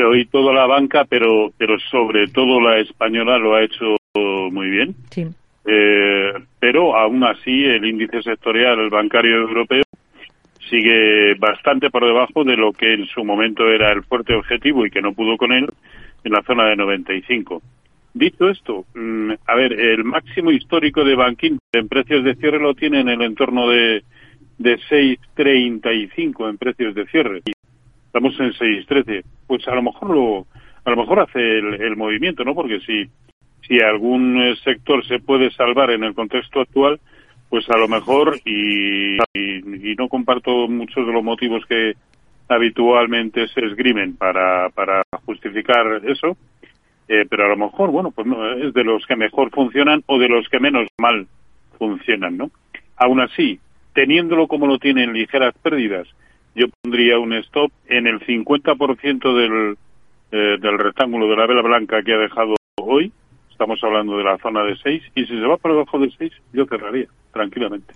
pero y toda la banca, pero pero sobre todo la española lo ha hecho muy bien. Sí. Eh, pero aún así el índice sectorial bancario europeo sigue bastante por debajo de lo que en su momento era el fuerte objetivo y que no pudo con él en la zona de 95. Dicho esto, mm, a ver, el máximo histórico de Banking en precios de cierre lo tiene en el entorno de, de 6.35 en precios de cierre. Estamos en 6.13. Pues a lo mejor lo, a lo mejor hace el, el movimiento, ¿no? Porque si, si algún eh, sector se puede salvar en el contexto actual, pues a lo mejor, y, y, no comparto muchos de los motivos que habitualmente se esgrimen para, para justificar eso, eh, pero a lo mejor, bueno, pues no, es de los que mejor funcionan o de los que menos mal funcionan, ¿no? Aún así, teniéndolo como lo tienen ligeras pérdidas, yo pondría un stop en el 50% del, eh, del rectángulo de la vela blanca que ha dejado hoy, estamos hablando de la zona de 6, y si se va por debajo de 6, yo cerraría tranquilamente.